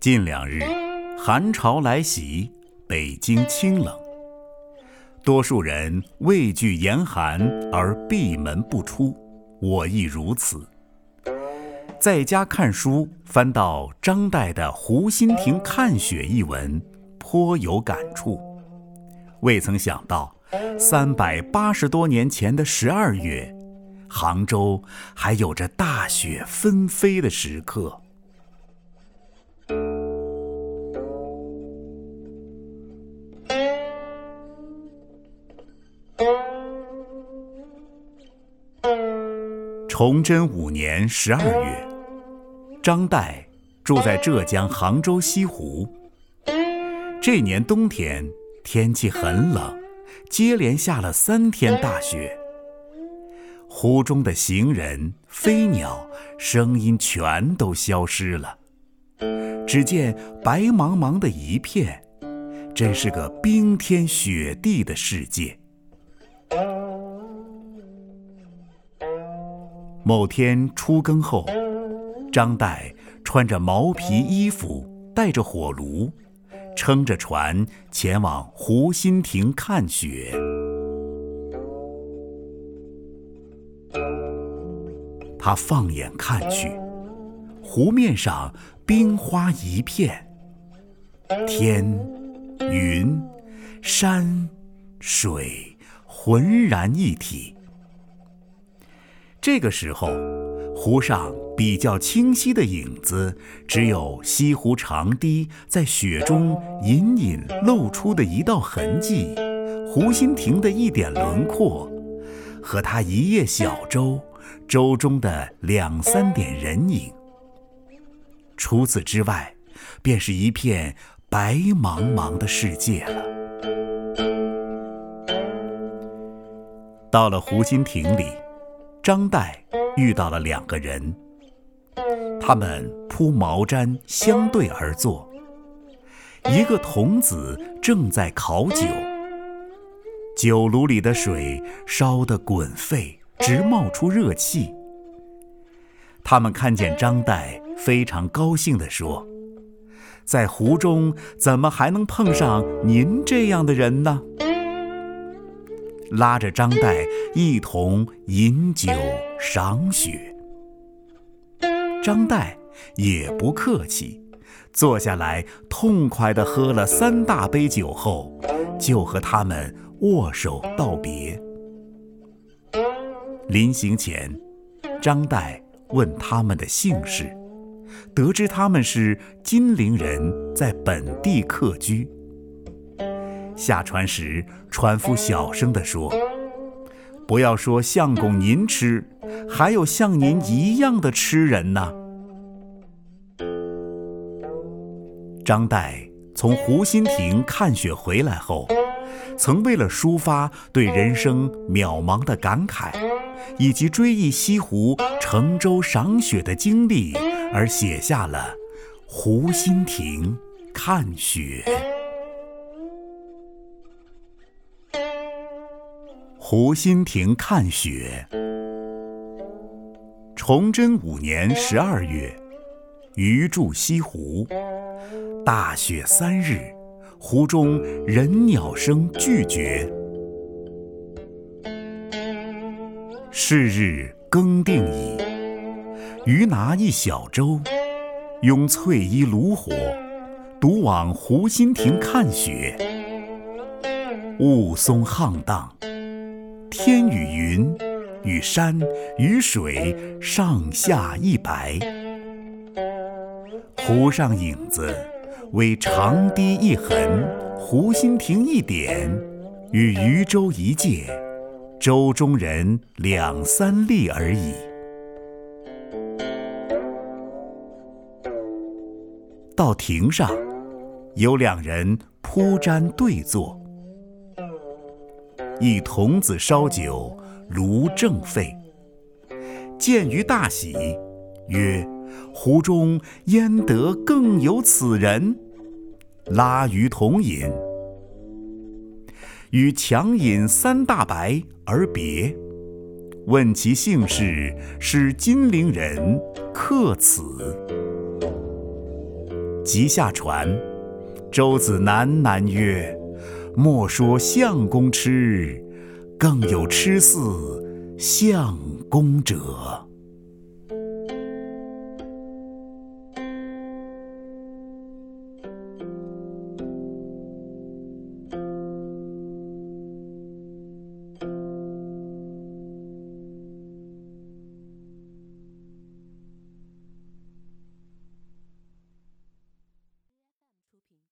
近两日，寒潮来袭，北京清冷，多数人畏惧严寒而闭门不出，我亦如此。在家看书，翻到张岱的《湖心亭看雪》一文，颇有感触。未曾想到，三百八十多年前的十二月，杭州还有着大雪纷飞的时刻。崇祯五年十二月，张岱住在浙江杭州西湖。这年冬天天气很冷，接连下了三天大雪。湖中的行人、飞鸟，声音全都消失了，只见白茫茫的一片，真是个冰天雪地的世界。某天初更后，张岱穿着毛皮衣服，带着火炉，撑着船前往湖心亭看雪。他放眼看去，湖面上冰花一片，天、云、山、水浑然一体。这个时候，湖上比较清晰的影子，只有西湖长堤在雪中隐隐露出的一道痕迹，湖心亭的一点轮廓，和他一叶小舟舟中的两三点人影。除此之外，便是一片白茫茫的世界了。到了湖心亭里。张岱遇到了两个人，他们铺毛毡相对而坐。一个童子正在烤酒，酒炉里的水烧得滚沸，直冒出热气。他们看见张岱，非常高兴地说：“在湖中怎么还能碰上您这样的人呢？”拉着张岱一同饮酒赏雪，张岱也不客气，坐下来痛快地喝了三大杯酒后，就和他们握手道别。临行前，张岱问他们的姓氏，得知他们是金陵人，在本地客居。下船时，船夫小声地说：“不要说相公您吃，还有像您一样的吃人呢。”张岱从湖心亭看雪回来后，曾为了抒发对人生渺茫的感慨，以及追忆西湖乘舟赏雪的经历，而写下了《湖心亭看雪》。湖心亭看雪。崇祯五年十二月，余住西湖，大雪三日，湖中人鸟声俱绝。是日更定矣，余拿一小舟，拥翠衣炉火，独往湖心亭看雪。雾凇沆荡。天与云，与山与水上下一白。湖上影子，为长堤一痕，湖心亭一点，与渔舟一芥，舟中人两三粒而已。到亭上，有两人铺毡对坐。一童子烧酒，炉正沸。见余大喜，曰：“湖中焉得更有此人？”拉余同饮。与强饮三大白而别。问其姓氏，是金陵人，客此。即下船。周子喃喃曰：“莫说相公痴，更有痴似相公者。”